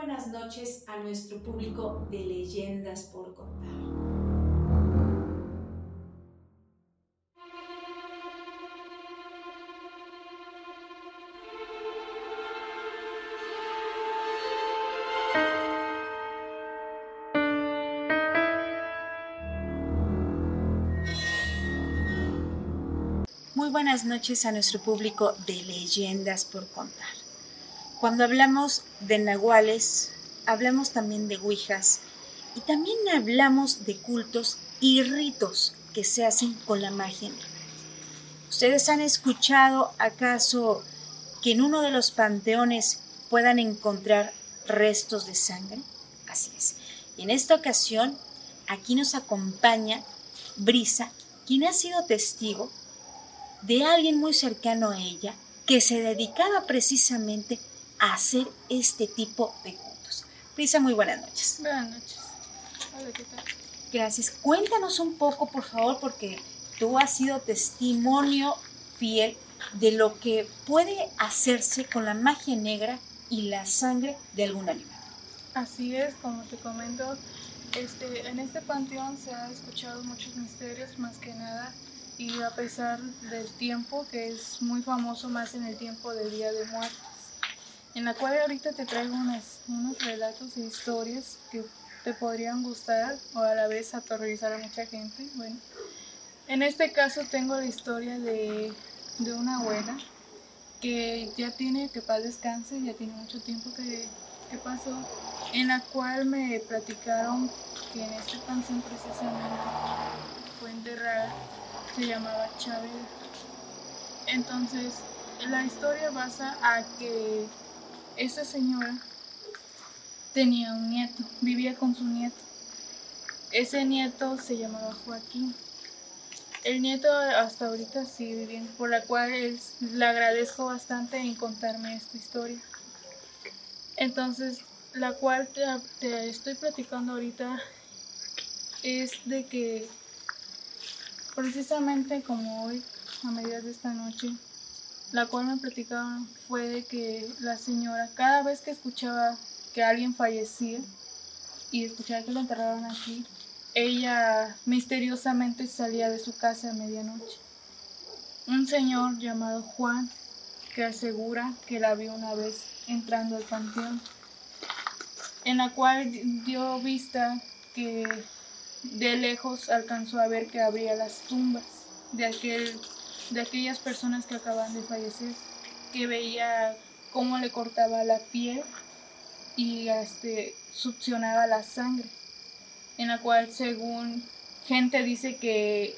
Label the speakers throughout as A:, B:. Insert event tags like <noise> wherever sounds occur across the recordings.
A: buenas noches a nuestro público de leyendas por contar. Muy buenas noches a nuestro público de leyendas por contar. Cuando hablamos de nahuales, hablamos también de ouijas y también hablamos de cultos y ritos que se hacen con la magia ¿Ustedes han escuchado acaso que en uno de los panteones puedan encontrar restos de sangre? Así es. Y en esta ocasión, aquí nos acompaña Brisa, quien ha sido testigo de alguien muy cercano a ella que se dedicaba precisamente hacer este tipo de cultos. Prisa, muy buenas noches.
B: Buenas noches. Hola, ¿qué tal?
A: Gracias. Cuéntanos un poco, por favor, porque tú has sido testimonio fiel de lo que puede hacerse con la magia negra y la sangre de algún animal.
B: Así es, como te comento, este, en este panteón se han escuchado muchos misterios, más que nada, y a pesar del tiempo, que es muy famoso más en el tiempo del Día de Muertos en la cual ahorita te traigo unos, unos relatos e historias que te podrían gustar o a la vez aterrorizar a mucha gente. Bueno, en este caso tengo la historia de, de una abuela que ya tiene, que paz descanse, ya tiene mucho tiempo que, que pasó, en la cual me platicaron que en este canción precisamente fue enterrada, se llamaba Chávez. Entonces, la historia basa a que esa señora tenía un nieto, vivía con su nieto. Ese nieto se llamaba Joaquín. El nieto hasta ahorita sigue viviendo, por la cual le agradezco bastante en contarme esta historia. Entonces, la cual te, te estoy platicando ahorita es de que precisamente como hoy, a mediados de esta noche, la cual me platicaban fue de que la señora cada vez que escuchaba que alguien fallecía y escuchaba que lo enterraron aquí, ella misteriosamente salía de su casa a medianoche. Un señor llamado Juan que asegura que la vio una vez entrando al panteón, en la cual dio vista que de lejos alcanzó a ver que abría las tumbas de aquel de aquellas personas que acaban de fallecer, que veía cómo le cortaba la piel y este, succionaba la sangre, en la cual según gente dice que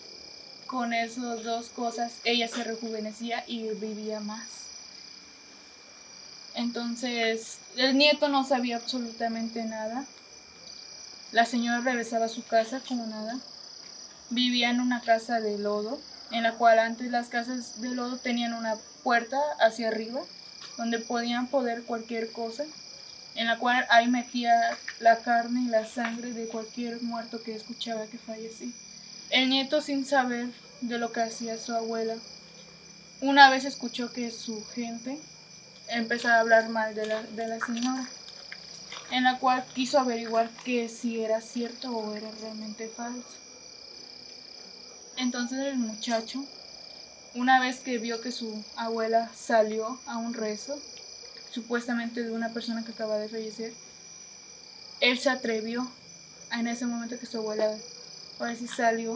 B: con esas dos cosas ella se rejuvenecía y vivía más. Entonces, el nieto no sabía absolutamente nada. La señora regresaba a su casa como nada. Vivía en una casa de lodo en la cual antes las casas de lodo tenían una puerta hacia arriba, donde podían poder cualquier cosa, en la cual ahí metía la carne y la sangre de cualquier muerto que escuchaba que fallecía. El nieto, sin saber de lo que hacía su abuela, una vez escuchó que su gente empezaba a hablar mal de la, de la señora, en la cual quiso averiguar que si era cierto o era realmente falso. Entonces el muchacho, una vez que vio que su abuela salió a un rezo, supuestamente de una persona que acaba de fallecer, él se atrevió, en ese momento que su abuela, ahora sí salió,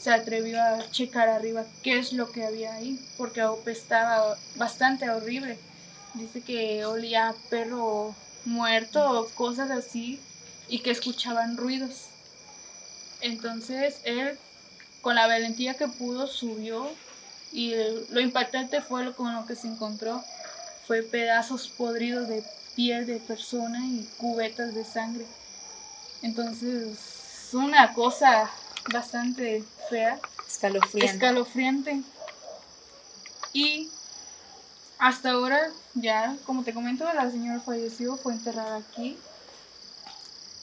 B: se atrevió a checar arriba qué es lo que había ahí, porque estaba bastante horrible. Dice que olía a perro muerto o cosas así y que escuchaban ruidos. Entonces él con la valentía que pudo subió y lo impactante fue lo con lo que se encontró fue pedazos podridos de piel de persona y cubetas de sangre. Entonces, es una cosa bastante fea.
A: Escalofriante.
B: Escalofriante. Y hasta ahora, ya, como te comento, la señora falleció, fue enterrada aquí.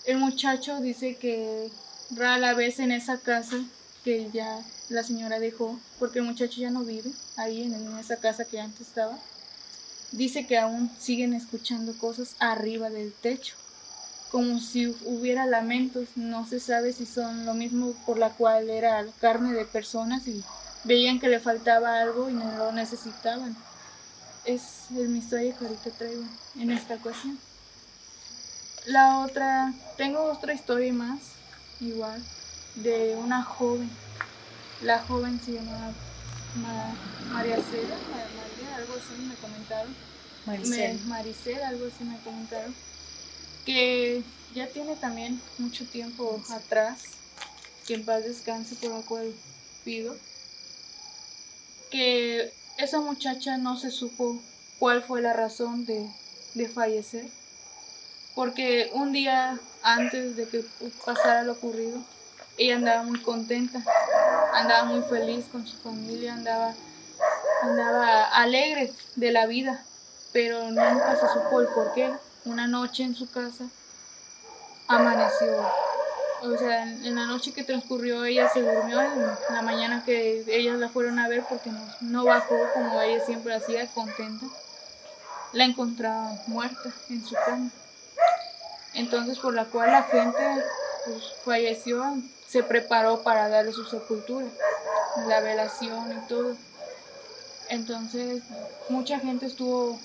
B: El muchacho dice que rara vez en esa casa que ya la señora dejó, porque el muchacho ya no vive ahí en, esa casa que antes estaba. dice que aún siguen escuchando cosas arriba del techo, como si hubiera lamentos, no se sabe si son lo mismo por la cual era carne de personas y veían que le faltaba algo y no lo necesitaban. Es el historia que ahorita traigo en esta ocasión. La otra, tengo otra historia más, igual, de una joven. La joven se llama María Cela, María, algo así me comentaron. Maricel. Maricel, algo así me comentaron. Que ya tiene también mucho tiempo atrás, que en paz descanse por la cual pido, que esa muchacha no se supo cuál fue la razón de, de fallecer porque un día antes de que pasara lo ocurrido, ella andaba muy contenta, andaba muy feliz con su familia, andaba, andaba alegre de la vida, pero nunca se supo el por qué. Una noche en su casa amaneció, o sea, en, la noche que transcurrió ella se durmió, en la mañana que ellas la fueron a ver porque no, no bajó como ella siempre hacía, contenta, la encontraba muerta en su cama entonces por la cual la gente pues, falleció, se preparó para darle su sepultura, la velación y todo. Entonces mucha gente estuvo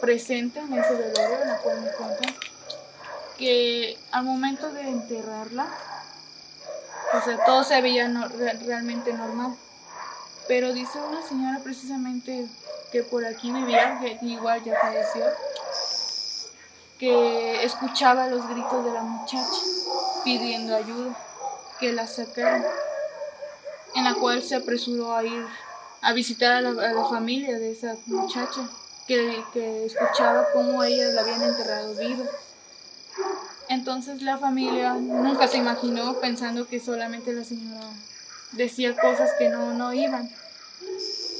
B: presente en ese velorio, en la cual me cuentan que al momento de enterrarla, o sea, todo se veía realmente normal. Pero dice una señora precisamente que por aquí vivía, que igual ya falleció, que escuchaba los gritos de la muchacha pidiendo ayuda, que la sacaran, en la cual se apresuró a ir a visitar a la, familia de esa muchacha, que, que escuchaba cómo ellas la habían enterrado viva. Entonces la familia nunca se imaginó pensando que solamente la señora decía cosas que no, no iban.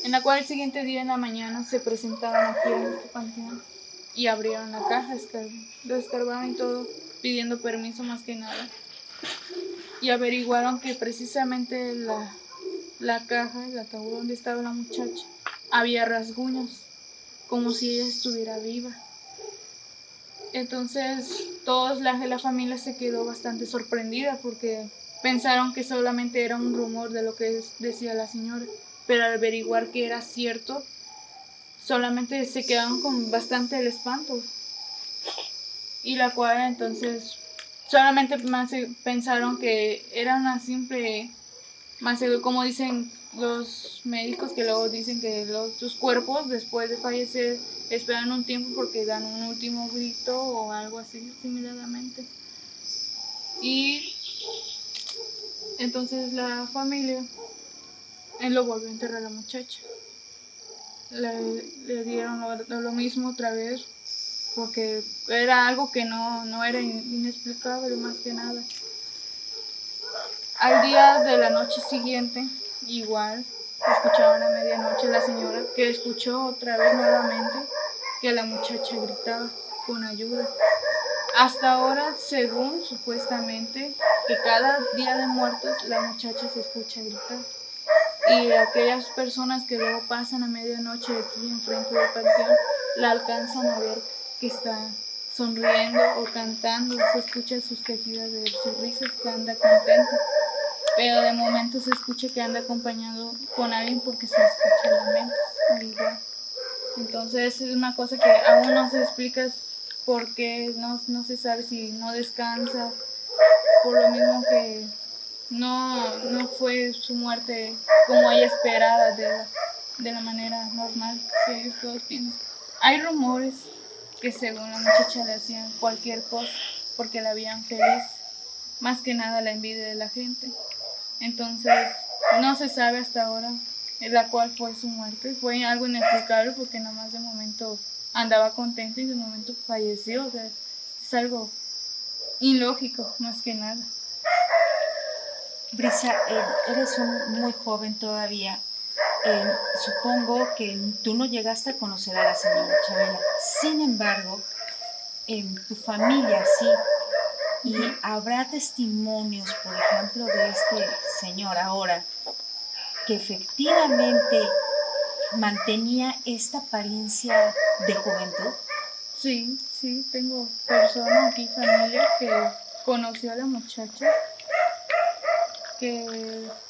B: En la cual el siguiente día en la mañana se presentaban aquí en este panteón y abrieron la caja, lo y todo, pidiendo permiso más que nada. Y averiguaron que precisamente la, la caja, el ataúd donde estaba la muchacha, había rasguños, como si ella estuviera viva. Entonces, toda la, la familia se quedó bastante sorprendida porque pensaron que solamente era un rumor de lo que decía la señora, pero al averiguar que era cierto, solamente se quedaron con bastante espanto. Y la cual entonces solamente más pensaron que era una simple, más como dicen los médicos que luego dicen que los, sus cuerpos después de fallecer esperan un tiempo porque dan un último grito o algo así similarmente. Y entonces la familia él lo volvió a enterrar a la muchacha le, dieron lo, mismo otra vez, porque era algo que no, no era inexplicable más que nada. Al día de la noche siguiente, igual, escucharon a medianoche la señora que escuchó otra vez nuevamente que la muchacha gritaba con ayuda. Hasta ahora, según supuestamente, que cada día de muertos la muchacha se escucha gritar y aquellas personas que luego pasan a medianoche aquí enfrente del panteón la alcanzan a ver que está sonriendo o cantando, se escucha sus quejidas de sus que anda contenta, pero de momento se escucha que anda acompañado con alguien porque se escucha lamentos, Entonces es una cosa que aún no se explica por qué, no, no se sabe si no descansa, por lo mismo que no, no fue su muerte como ella esperaba de, de la manera normal que ellos todos piensan. Hay rumores que según la muchacha le hacían cualquier cosa porque la veían feliz, más que nada la envidia de la gente. Entonces, no se sabe hasta ahora la cual fue su muerte. Fue algo inexplicable porque nada más de momento andaba contenta y de momento falleció. O sea, es algo ilógico, más que nada.
A: Brisa, eh, eres un, muy joven todavía. Eh, supongo que tú no llegaste a conocer a la señora Chabela. Sin embargo, en tu familia sí. Y habrá testimonios, por ejemplo, de este señor ahora, que efectivamente mantenía esta apariencia de juventud?
B: Sí, sí, tengo personas aquí, familia, que conoció a la muchacha. Que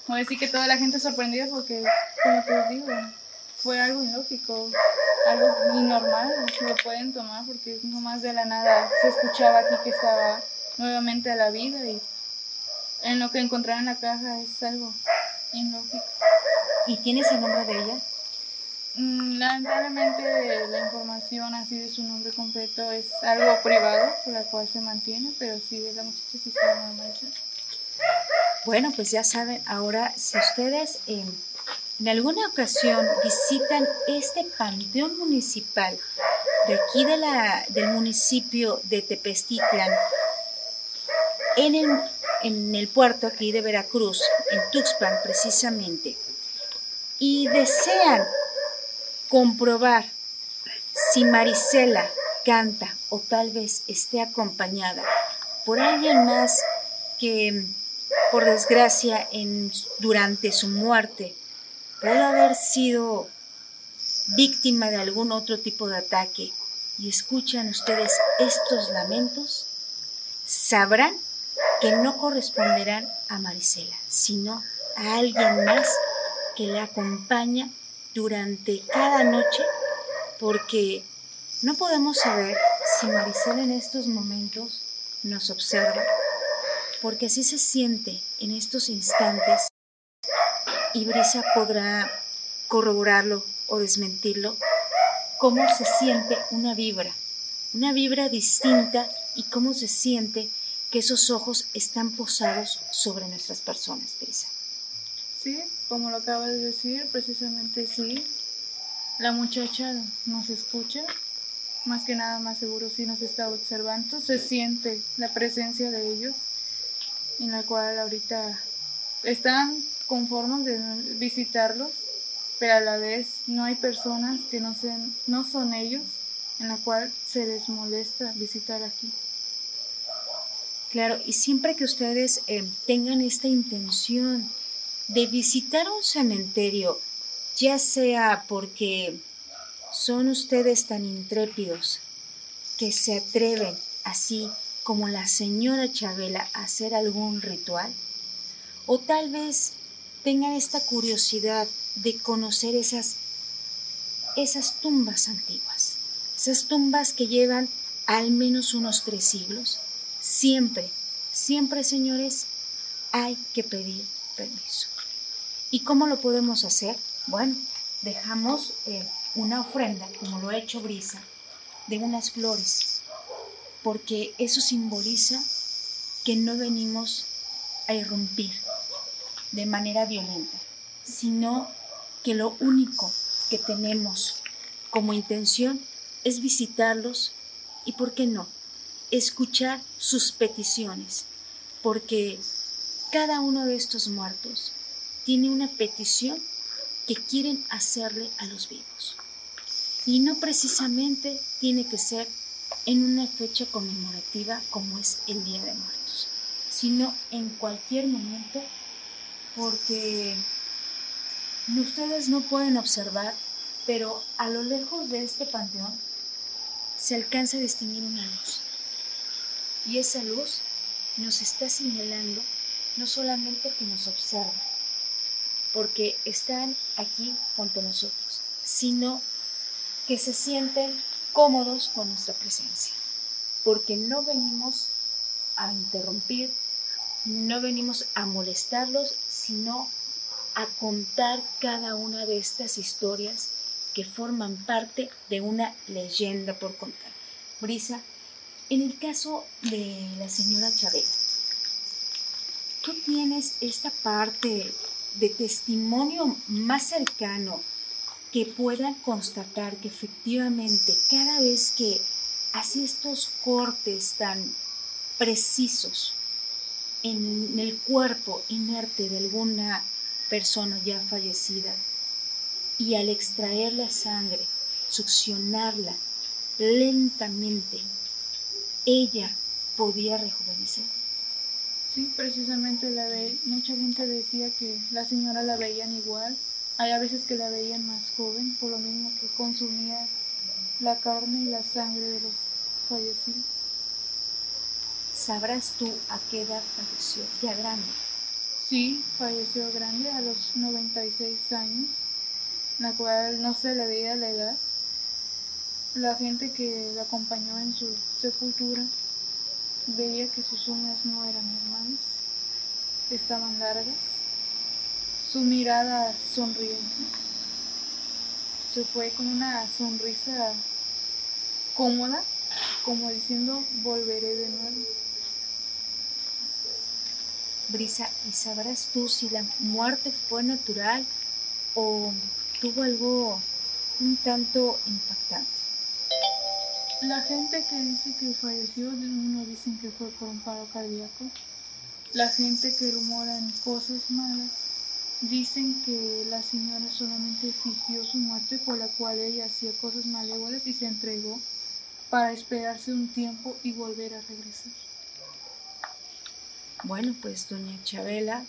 B: voy a decir que toda la gente sorprendida porque, como te digo, fue algo ilógico, algo normal, lo pueden tomar porque nomás de la nada se escuchaba aquí que estaba nuevamente a la vida y en lo que encontraron en la caja es algo ilógico.
A: ¿Y tienes el nombre de ella?
B: Mm, lamentablemente la información así de su nombre completo es algo privado por la cual se mantiene, pero sí de la muchacha sí se llama
A: Bueno, pues ya saben, ahora si ustedes eh, en alguna ocasión visitan este panteón municipal de aquí de la, del municipio de Tepestitlan, en el, en el puerto aquí de Veracruz, en Tuxpan precisamente, y desean comprobar si Marisela canta o tal vez esté acompañada por alguien más que, por desgracia, en, durante su muerte puede haber sido víctima de algún otro tipo de ataque. Y escuchan ustedes estos lamentos, sabrán que no corresponderán a Marisela, sino a alguien más que la acompaña durante cada noche, porque no podemos saber si Marisela en estos momentos nos observa, porque así se siente en estos instantes y Brisa podrá corroborarlo o desmentirlo, cómo se siente una vibra, una vibra distinta y cómo se siente que esos ojos están posados sobre nuestras personas, Brisa.
B: Sí, como lo acabas de decir, precisamente sí. La muchacha nos escucha, más que nada más seguro si nos está observando, se siente la presencia de ellos, en la cual ahorita están conforman de visitarlos, pero a la vez no hay personas que no, sean, no son ellos en la cual se les molesta visitar aquí.
A: Claro, y siempre que ustedes eh, tengan esta intención de visitar un cementerio, ya sea porque son ustedes tan intrépidos que se atreven, así como la señora Chabela, hacer algún ritual, o tal vez tengan esta curiosidad de conocer esas, esas tumbas antiguas, esas tumbas que llevan al menos unos tres siglos. Siempre, siempre, señores, hay que pedir permiso. ¿Y cómo lo podemos hacer? Bueno, dejamos eh, una ofrenda, como lo ha hecho Brisa, de unas flores, porque eso simboliza que no venimos a irrumpir, de manera violenta, sino que lo único que tenemos como intención es visitarlos y, ¿por qué no?, escuchar sus peticiones, porque cada uno de estos muertos tiene una petición que quieren hacerle a los vivos. Y no precisamente tiene que ser en una fecha conmemorativa como es el Día de Muertos, sino en cualquier momento porque ustedes no pueden observar, pero a lo lejos de este panteón se alcanza a distinguir una luz. Y esa luz nos está señalando no solamente que nos observa, porque están aquí junto a nosotros, sino que se sienten cómodos con nuestra presencia, porque no venimos a interrumpir no venimos a molestarlos, sino a contar cada una de estas historias que forman parte de una leyenda por contar. Brisa, en el caso de la señora Chabela, tú tienes esta parte de testimonio más cercano que pueda constatar que efectivamente cada vez que hace estos cortes tan precisos en el cuerpo inerte de alguna persona ya fallecida y al extraer la sangre, succionarla lentamente, ella podía rejuvenecer.
B: Sí, precisamente la mucha gente decía que la señora la veían igual Hay a veces que la veían más joven, por lo mismo que consumía la carne y la sangre de los fallecidos.
A: ¿Sabrás tú a qué edad falleció? Ya grande.
B: Sí, falleció grande a los 96 años, la cual no se le veía la edad. La gente que la acompañó en su sepultura veía que sus uñas no eran normales, estaban largas, su mirada sonriente, se fue con una sonrisa cómoda, como diciendo volveré de nuevo.
A: Brisa, ¿y sabrás tú si la muerte fue natural o tuvo algo un tanto impactante?
B: La gente que dice que falleció, uno dicen que fue por un paro cardíaco. La gente que rumora en cosas malas dicen que la señora solamente fingió su muerte por la cual ella hacía cosas malévolas y se entregó para esperarse un tiempo y volver a regresar.
A: Bueno, pues doña Chabela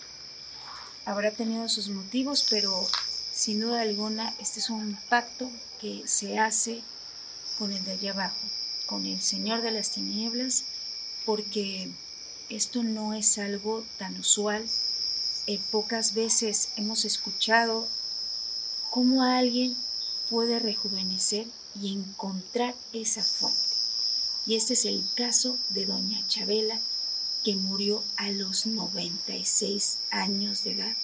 A: habrá tenido sus motivos, pero sin duda alguna este es un pacto que se hace con el de allá abajo, con el Señor de las Tinieblas, porque esto no es algo tan usual. Eh, pocas veces hemos escuchado cómo alguien puede rejuvenecer y encontrar esa fuente. Y este es el caso de doña Chabela, que murió a los 96 años de edad,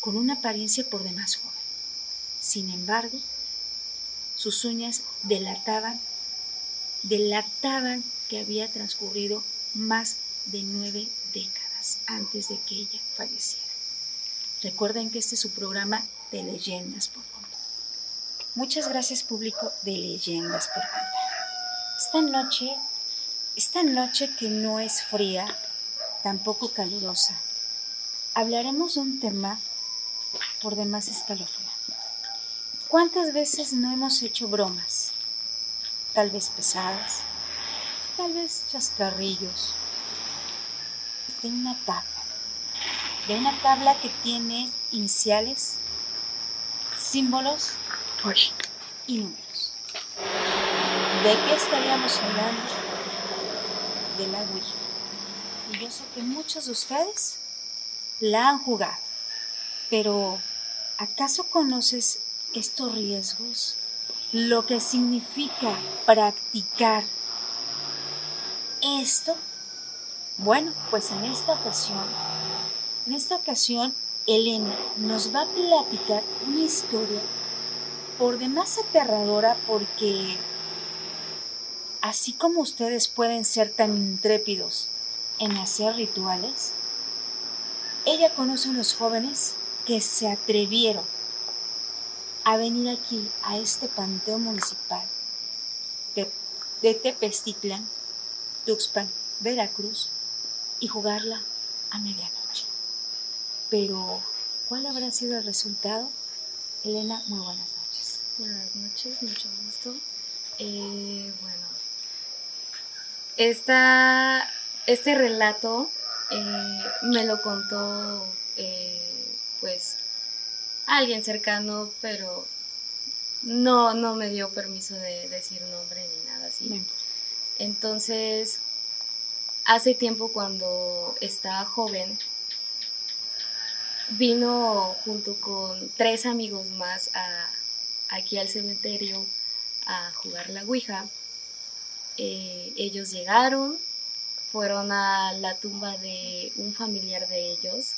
A: con una apariencia por demás joven. Sin embargo, sus uñas delataban, delataban que había transcurrido más de nueve décadas antes de que ella falleciera. Recuerden que este es su programa de leyendas por contar. Muchas gracias público de leyendas por contar. Esta noche, esta noche que no es fría, tampoco calurosa, hablaremos de un tema por demás escalofriante. ¿Cuántas veces no hemos hecho bromas? Tal vez pesadas, tal vez chascarrillos, de una tabla, de una tabla que tiene iniciales, símbolos y números. ¿De qué estaríamos hablando? De la Ouija y yo sé que muchos de ustedes la han jugado. Pero, ¿acaso conoces estos riesgos? Lo que significa practicar esto. Bueno, pues en esta ocasión, en esta ocasión, Elena nos va a platicar una historia por demás aterradora porque así como ustedes pueden ser tan intrépidos en hacer rituales, ella conoce unos jóvenes que se atrevieron a venir aquí, a este panteón municipal de, de Tuxpan, Veracruz, y jugarla a medianoche. Pero, ¿cuál habrá sido el resultado? Elena, muy buenas noches.
C: Buenas noches, mucho gusto. Eh, bueno, esta este relato eh, me lo contó eh, pues alguien cercano, pero no, no me dio permiso de decir nombre ni nada así. Entonces, hace tiempo cuando estaba joven, vino junto con tres amigos más aquí al cementerio a jugar la Ouija. Eh, ellos llegaron, fueron a la tumba de un familiar de ellos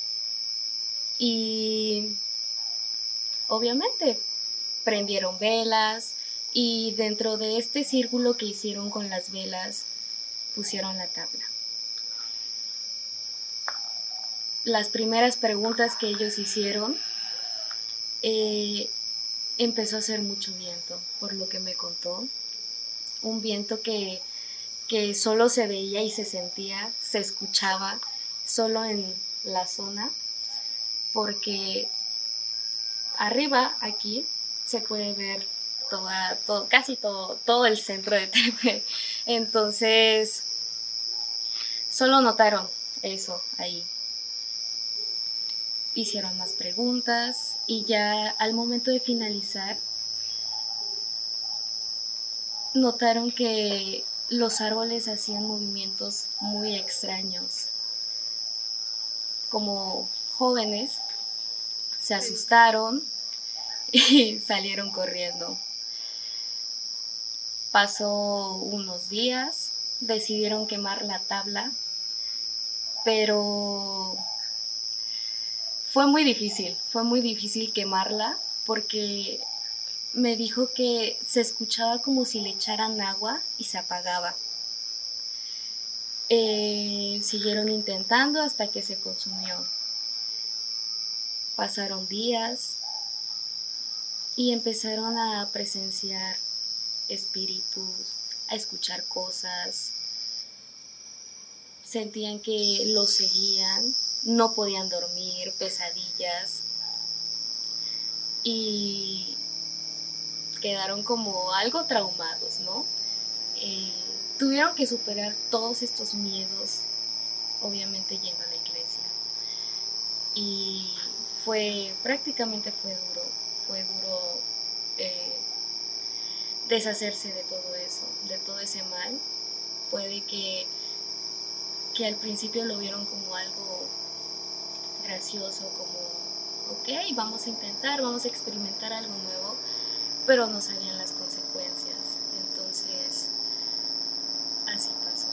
C: y obviamente prendieron velas y dentro de este círculo que hicieron con las velas pusieron la tabla. Las primeras preguntas que ellos hicieron eh, empezó a hacer mucho viento, por lo que me contó. Un viento que que solo se veía y se sentía, se escuchaba solo en la zona, porque arriba aquí se puede ver toda, todo, casi todo, todo el centro de Tepe. Entonces, solo notaron eso ahí. Hicieron más preguntas y ya al momento de finalizar notaron que los árboles hacían movimientos muy extraños. Como jóvenes se asustaron <laughs> y salieron corriendo. Pasó unos días, decidieron quemar la tabla, pero fue muy difícil, fue muy difícil quemarla porque me dijo que se escuchaba como si le echaran agua y se apagaba. Eh, siguieron intentando hasta que se consumió. Pasaron días y empezaron a presenciar espíritus, a escuchar cosas. Sentían que los seguían, no podían dormir, pesadillas. Y quedaron como algo traumados, ¿no? Eh, tuvieron que superar todos estos miedos, obviamente yendo a la iglesia. Y fue, prácticamente fue duro, fue duro eh, deshacerse de todo eso, de todo ese mal. Puede que, que al principio lo vieron como algo gracioso, como, ok, vamos a intentar, vamos a experimentar algo nuevo, pero no sabían las consecuencias. Entonces, así pasó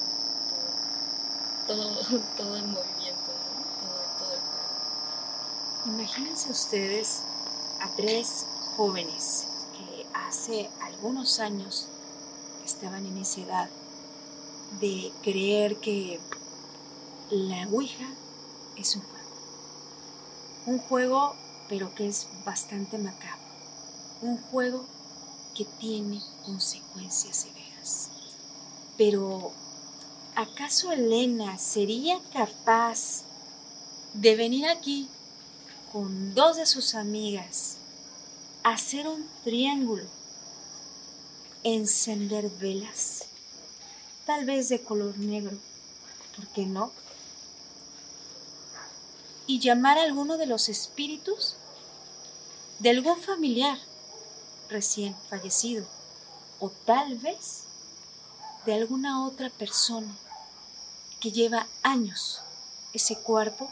C: todo, todo, <laughs> el movimiento, todo, todo el juego.
A: Imagínense ustedes a tres jóvenes que hace algunos años estaban en esa edad de creer que la Ouija es un juego. Un juego pero que es bastante macabro un juego que tiene consecuencias severas. Pero, ¿acaso Elena sería capaz de venir aquí con dos de sus amigas, hacer un triángulo, encender velas, tal vez de color negro, ¿por qué no? Y llamar a alguno de los espíritus de algún familiar recién fallecido o tal vez de alguna otra persona que lleva años ese cuerpo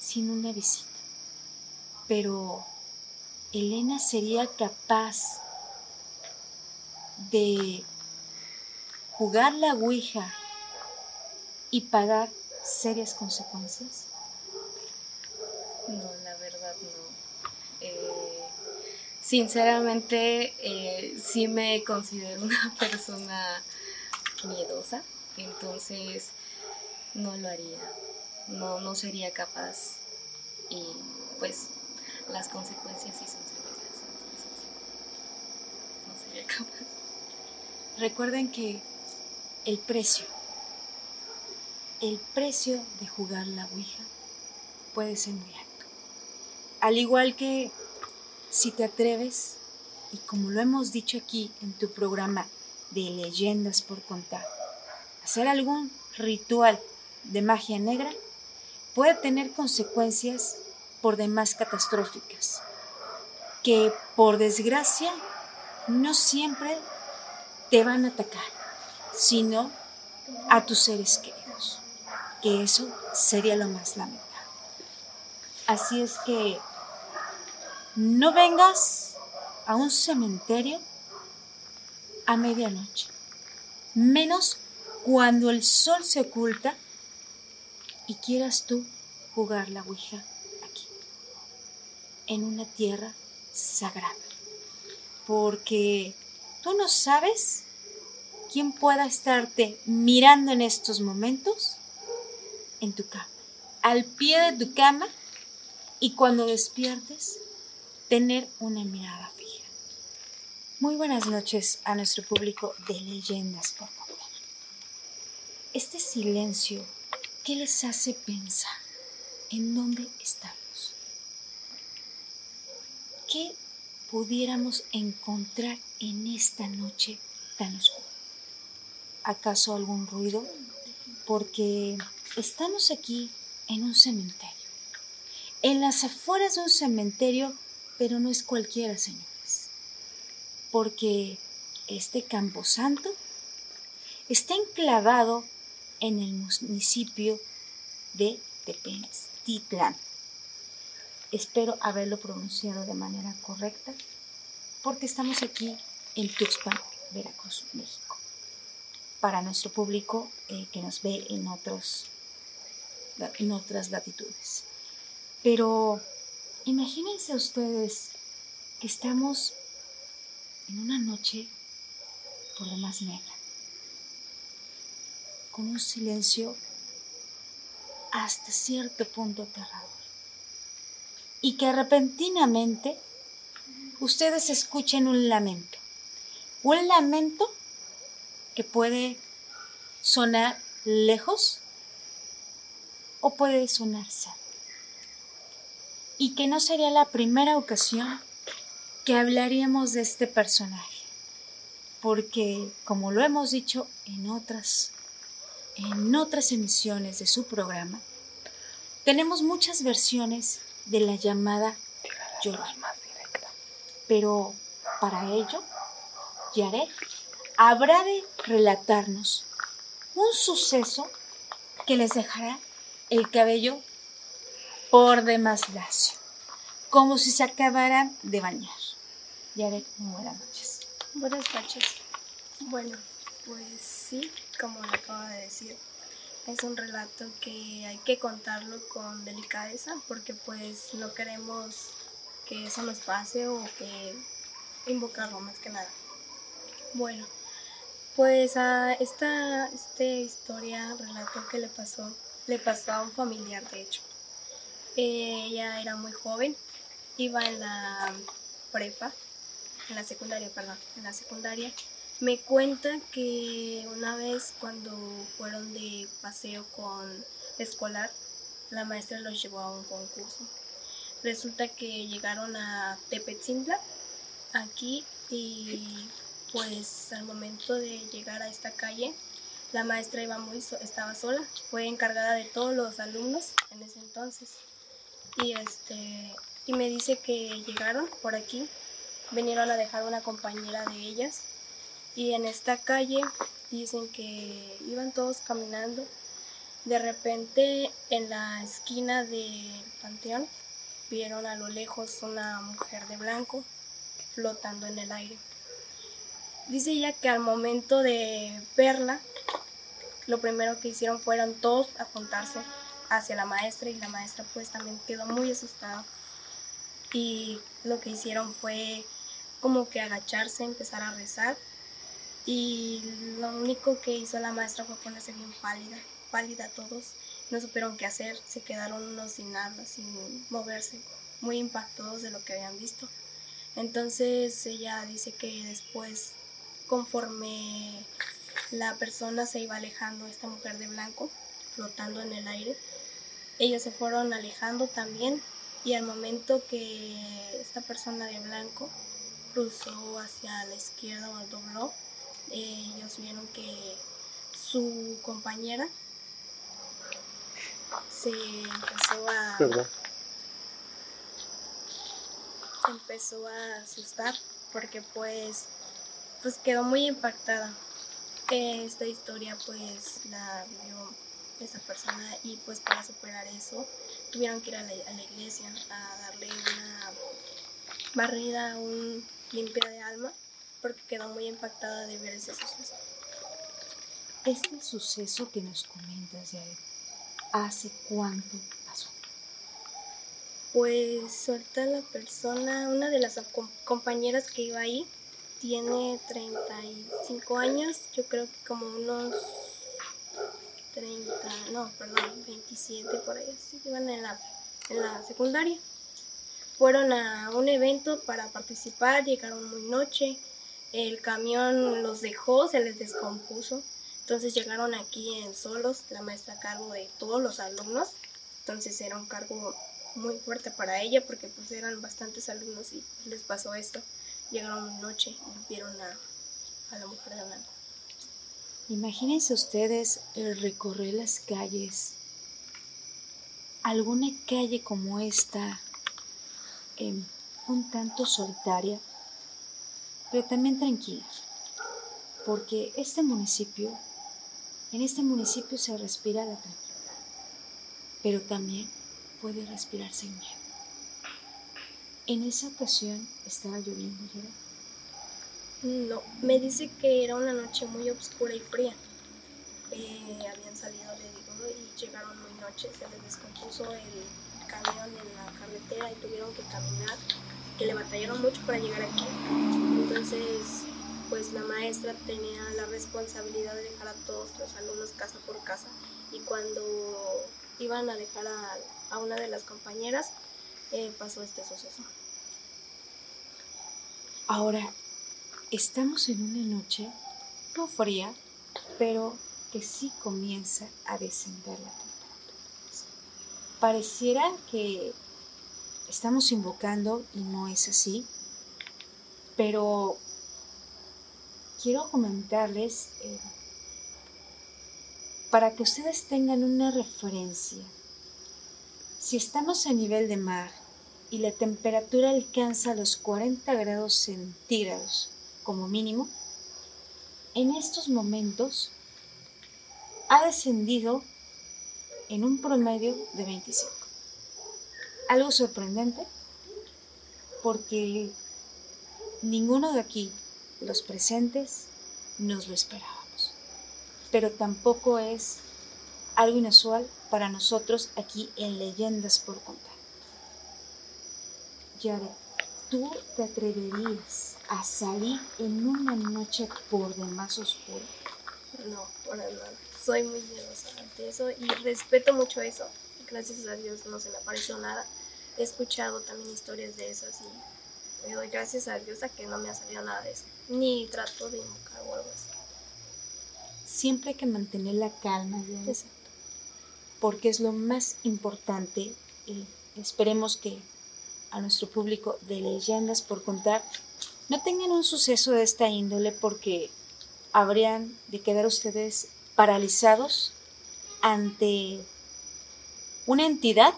A: sin una visita. Pero Elena sería capaz de jugar la Ouija y pagar serias consecuencias?
C: No. Eh, Sinceramente, eh, sí me considero una <laughs> persona miedosa, entonces no lo haría, no, no sería capaz y pues las consecuencias sí son severas, no sería <laughs> capaz.
A: Recuerden que el precio, el precio de jugar la Ouija puede ser muy alto. Al igual que si te atreves, y como lo hemos dicho aquí en tu programa de leyendas por contar, hacer algún ritual de magia negra puede tener consecuencias por demás catastróficas, que por desgracia no siempre te van a atacar, sino a tus seres queridos, que eso sería lo más lamentable. Así es que no vengas a un cementerio a medianoche, menos cuando el sol se oculta y quieras tú jugar la Ouija aquí, en una tierra sagrada, porque tú no sabes quién pueda estarte mirando en estos momentos en tu cama, al pie de tu cama, y cuando despiertes, tener una mirada fija. Muy buenas noches a nuestro público de leyendas por contar. Este silencio, ¿qué les hace pensar? ¿En dónde estamos? ¿Qué pudiéramos encontrar en esta noche tan oscura? ¿Acaso algún ruido? Porque estamos aquí en un cementerio en las afueras de un cementerio, pero no es cualquiera, señores, porque este camposanto está enclavado en el municipio de Tepenztitlán. Espero haberlo pronunciado de manera correcta, porque estamos aquí en Tuxpan, Veracruz, México. Para nuestro público eh, que nos ve en, otros, en otras latitudes. Pero imagínense ustedes que estamos en una noche por lo más negra, con un silencio hasta cierto punto aterrador, y que repentinamente ustedes escuchen un lamento, un lamento que puede sonar lejos o puede sonar cerca, y que no sería la primera ocasión que hablaríamos de este personaje, porque como lo hemos dicho en otras en otras emisiones de su programa, tenemos muchas versiones de la llamada Llorona. Pero para ello, Yaret habrá de relatarnos un suceso que les dejará el cabello por demás lacio, como si se acabaran de bañar. Yaret, muy buenas noches.
D: Buenas noches. Bueno, pues sí, como lo acaba de decir, es un relato que hay que contarlo con delicadeza porque pues no queremos que eso nos pase o que invocarlo más que nada. Bueno, pues a esta, esta historia, relato que le pasó, le pasó a un familiar de hecho. Ella era muy joven, iba en la prepa, en la secundaria, perdón, en la secundaria me cuenta que una vez cuando fueron de paseo con escolar, la maestra los llevó a un concurso. Resulta que llegaron a Tepetzintla, aquí, y pues al momento de llegar a esta calle, la maestra iba muy estaba sola, fue encargada de todos los alumnos en ese entonces. Y este y me dice que llegaron por aquí, vinieron a dejar una compañera de ellas y en esta calle dicen que iban todos caminando. De repente en la esquina del panteón vieron a lo lejos una mujer de blanco flotando en el aire. Dice ella que al momento de verla, lo primero que hicieron fueron todos apuntarse hacia la maestra y la maestra pues también quedó muy asustada. Y lo que hicieron fue como que agacharse, empezar a rezar y lo único que hizo la maestra fue ponerse bien pálida, pálida todos, no supieron qué hacer, se quedaron unos sin nada, sin moverse, muy impactados de lo que habían visto. Entonces ella dice que después, conforme la persona se iba alejando, esta mujer de blanco, flotando en el aire, ellos se fueron alejando también y al momento que esta persona de blanco cruzó hacia la izquierda o dobló, ellos vieron que su compañera se empezó a empezó a asustar porque pues pues quedó muy impactada. Esta historia pues la vio esa persona y pues para superar eso tuvieron que ir a la, a la iglesia a darle una barrida un limpia de alma porque quedó muy impactada de ver ese suceso.
A: Este suceso que nos comentas, Yael, ¿hace cuánto pasó?
D: Pues suelta la persona, una de las compañeras que iba ahí, tiene 35 años, yo creo que como unos 30, no, perdón, 27 por ahí, sí, iban en la, en la secundaria. Fueron a un evento para participar, llegaron muy noche, el camión los dejó, se les descompuso. Entonces llegaron aquí en solos, la maestra a cargo de todos los alumnos. Entonces era un cargo muy fuerte para ella porque pues eran bastantes alumnos y les pasó esto. Llegaron una noche y vieron a, la mujer de blanco.
A: Imagínense ustedes el recorrer las calles alguna calle como esta, em, un tanto solitaria, pero también tranquila, porque este municipio, en este municipio se respira la tranquilidad, pero también puede respirarse el miedo. En esa ocasión estaba lloviendo,
D: No, me dice que era una noche muy oscura y fría. Eh, habían salido, le digo, y llegaron muy noche, se les descompuso el camión en la carretera y tuvieron que caminar, que le batallaron mucho para llegar aquí. Entonces, pues la maestra tenía la responsabilidad de dejar a todos los alumnos casa por casa y cuando iban a dejar a, una de las compañeras, eh, pasó este suceso.
A: Ahora, estamos en una noche no fría, pero que sí comienza a descender la temperatura. Pareciera que estamos invocando y no es así, pero quiero comentarles eh, para que ustedes tengan una referencia. Si estamos a nivel de mar y la temperatura alcanza los 40 grados centígrados como mínimo, en estos momentos ha descendido en un promedio de 25. Algo sorprendente porque ninguno de aquí, los presentes, nos lo esperábamos. Pero tampoco es algo inusual para nosotros aquí en Leyendas por Contar. Yare, ¿tú te atreverías a salir en una noche por demás oscura?
D: No, por nada. Soy muy miedosa ante eso y respeto mucho eso. Gracias a Dios no se me apareció nada. He escuchado también historias de esas y doy gracias a Dios a que no me ha salido nada de eso. Ni trato de invocar o algo así.
A: Siempre hay que mantener la calma, Yare,
D: Exacto.
A: porque es lo más importante. y esperemos que a nuestro público de leyendas por contar no tengan un suceso de esta índole porque habrían de quedar ustedes paralizados ante una entidad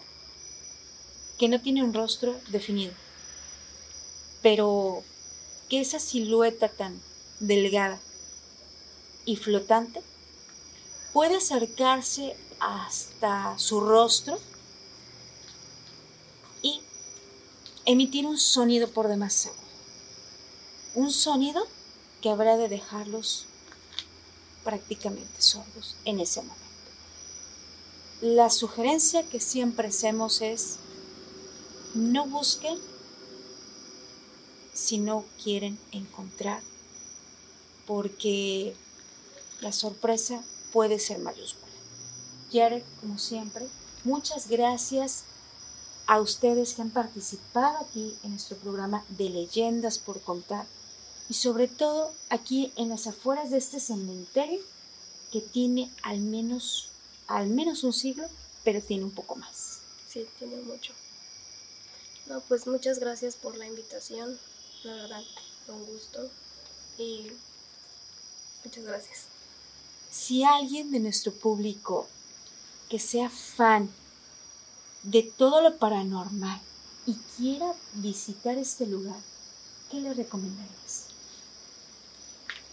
A: que no tiene un rostro definido, pero que esa silueta tan delgada y flotante puede acercarse hasta su rostro y emitir un sonido por demás. Un sonido que habrá de dejarlos prácticamente sordos en ese momento. La sugerencia que siempre hacemos es no busquen si no quieren encontrar, porque la sorpresa puede ser mayúscula. Jared, como siempre, muchas gracias a ustedes que han participado aquí en nuestro programa de leyendas por contar y sobre todo aquí en las afueras de este cementerio que tiene al menos al menos un siglo, pero tiene un poco más.
D: Sí, tiene mucho. No, pues muchas gracias por la invitación. La verdad, con gusto. Y muchas gracias.
A: Si alguien de nuestro público que sea fan de todo lo paranormal y quiera visitar este lugar, ¿qué le recomendarías?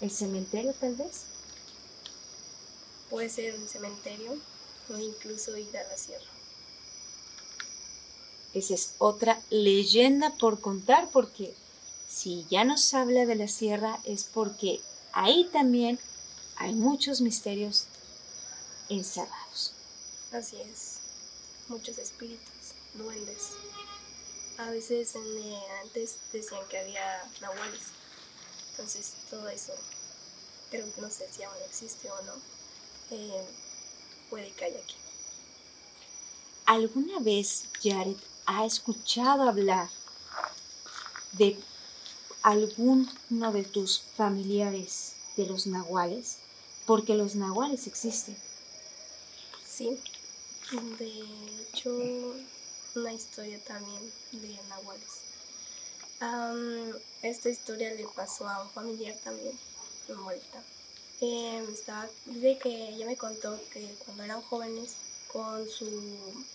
A: ¿El cementerio tal vez?
D: Puede ser un cementerio o incluso ir a la sierra.
A: Esa es otra leyenda por contar porque si ya nos habla de la sierra es porque ahí también hay muchos misterios encerrados.
D: Así es. Muchos espíritus, duendes. A veces en, eh, antes decían que había nahuales. Entonces todo eso, pero no sé si aún existe o no, eh, puede que haya aquí.
A: ¿Alguna vez Jared ha escuchado hablar de alguno de tus familiares de los nahuales? Porque los nahuales existen.
D: Sí, de hecho, una historia también de nahuales. Esta historia le pasó a un familiar también, mi abuelita. Eh, estaba, dice que ella me contó que cuando eran jóvenes, con su,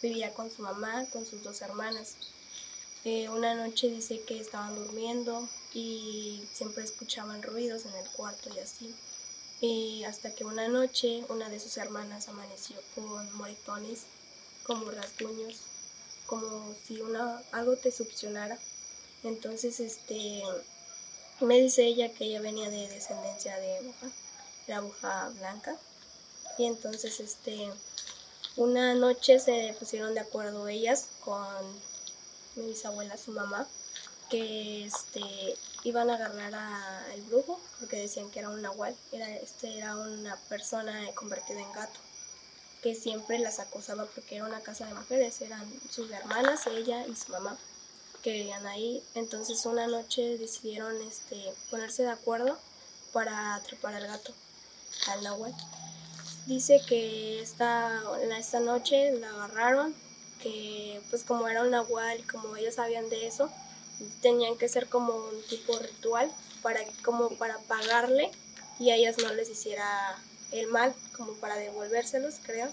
D: vivía con su mamá, con sus dos hermanas. Eh, una noche dice que estaban durmiendo y siempre escuchaban ruidos en el cuarto y así. Y hasta que una noche una de sus hermanas amaneció con moretones, como rasguños, como si una, algo te succionara. Entonces, este, me dice ella que ella venía de descendencia de la bruja blanca. Y entonces, este, una noche se pusieron de acuerdo ellas con mi bisabuela, su mamá, que este, iban a agarrar al brujo porque decían que era un nahual, era, este era una persona convertida en gato que siempre las acosaba porque era una casa de mujeres, eran sus hermanas, ella y su mamá que vivían ahí. Entonces una noche decidieron este, ponerse de acuerdo para atrapar al gato, al nahual dice que esta, esta noche la agarraron, que pues como era un nahual y como ellos sabían de eso, tenían que ser como un tipo ritual para como para pagarle y a ellas no les hiciera el mal, como para devolvérselos, creo.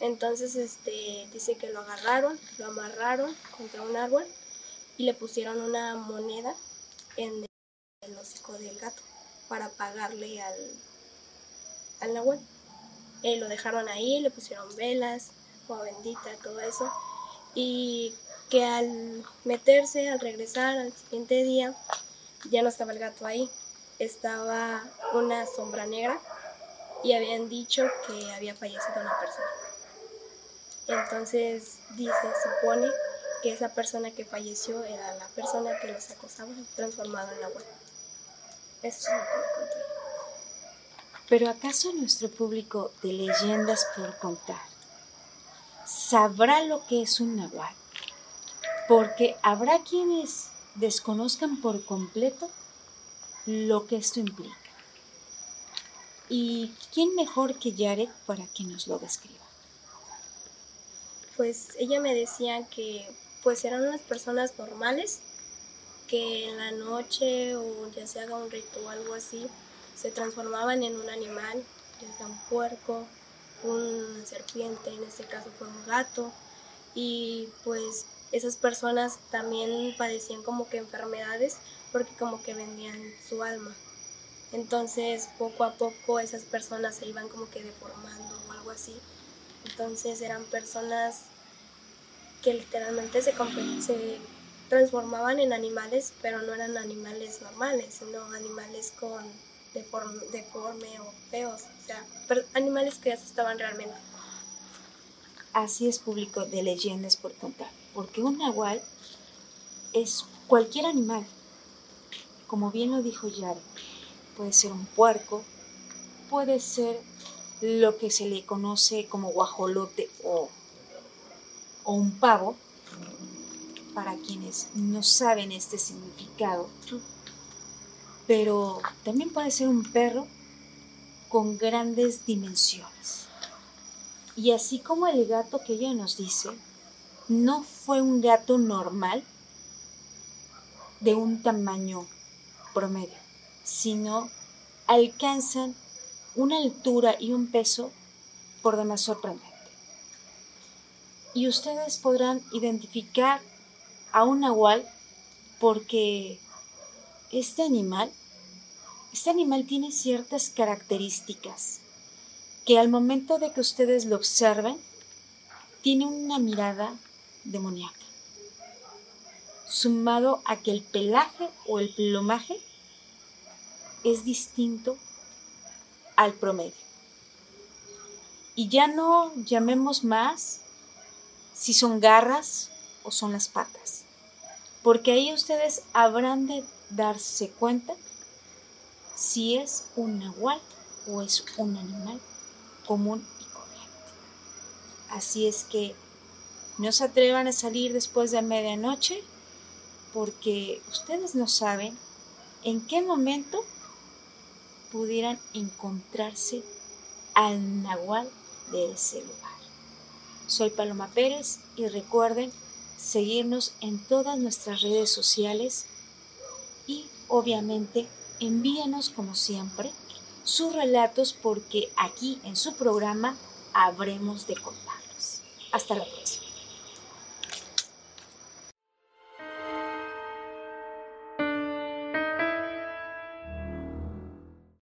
D: Entonces este dice que lo agarraron, lo amarraron contra un árbol y le pusieron una moneda en el hocico del gato para pagarle al, al nahual. Eh, lo dejaron ahí, le pusieron velas, agua bendita, todo eso. Y que al meterse, al regresar al siguiente día, ya no estaba el gato ahí, estaba una sombra negra y habían dicho que había fallecido una persona. Entonces dice, supone que esa persona que falleció era la persona que los acosaba transformado en agua. Eso es lo que me conté.
A: Pero ¿acaso nuestro público de leyendas por contar sabrá lo que es un nahual? Porque habrá quienes desconozcan por completo lo que esto implica. ¿Y quién mejor que Yarek para que nos lo describa?
D: Pues ella me decía que pues eran unas personas normales que en la noche o ya se haga un ritual o algo así, se transformaban en un animal, ya sea un puerco, una serpiente, en este caso fue un gato, y pues esas personas también padecían como que enfermedades porque como que vendían su alma. Entonces poco a poco esas personas se iban como que deformando o algo así. Entonces eran personas que literalmente se, se transformaban en animales, pero no eran animales normales, sino animales con deforme, o feos, o sea, animales que asustaban realmente.
A: Así es público de leyendas por contar, porque un nahual es cualquier animal, como bien lo dijo Yara, puede ser un puerco, puede ser lo que se le conoce como guajolote o, o un pavo, para quienes no saben este significado pero también puede ser un perro con grandes dimensiones. Y así como el gato que ella nos dice, no fue un gato normal de un tamaño promedio, sino alcanzan una altura y un peso por demás sorprendente. Y ustedes podrán identificar a un nahual porque este animal, este animal tiene ciertas características que al momento de que ustedes lo observen, tiene una mirada demoníaca, sumado a que el pelaje o el plumaje es distinto al promedio. Y ya no llamemos más si son garras o son las patas, porque ahí ustedes habrán de darse cuenta si es un nahual o es un animal común y corriente. Así es que no se atrevan a salir después de medianoche porque ustedes no saben en qué momento pudieran encontrarse al nahual de ese lugar. Soy Paloma Pérez y recuerden seguirnos en todas nuestras redes sociales y obviamente envíenos como siempre sus relatos porque aquí en su programa habremos de contarlos. Hasta la próxima.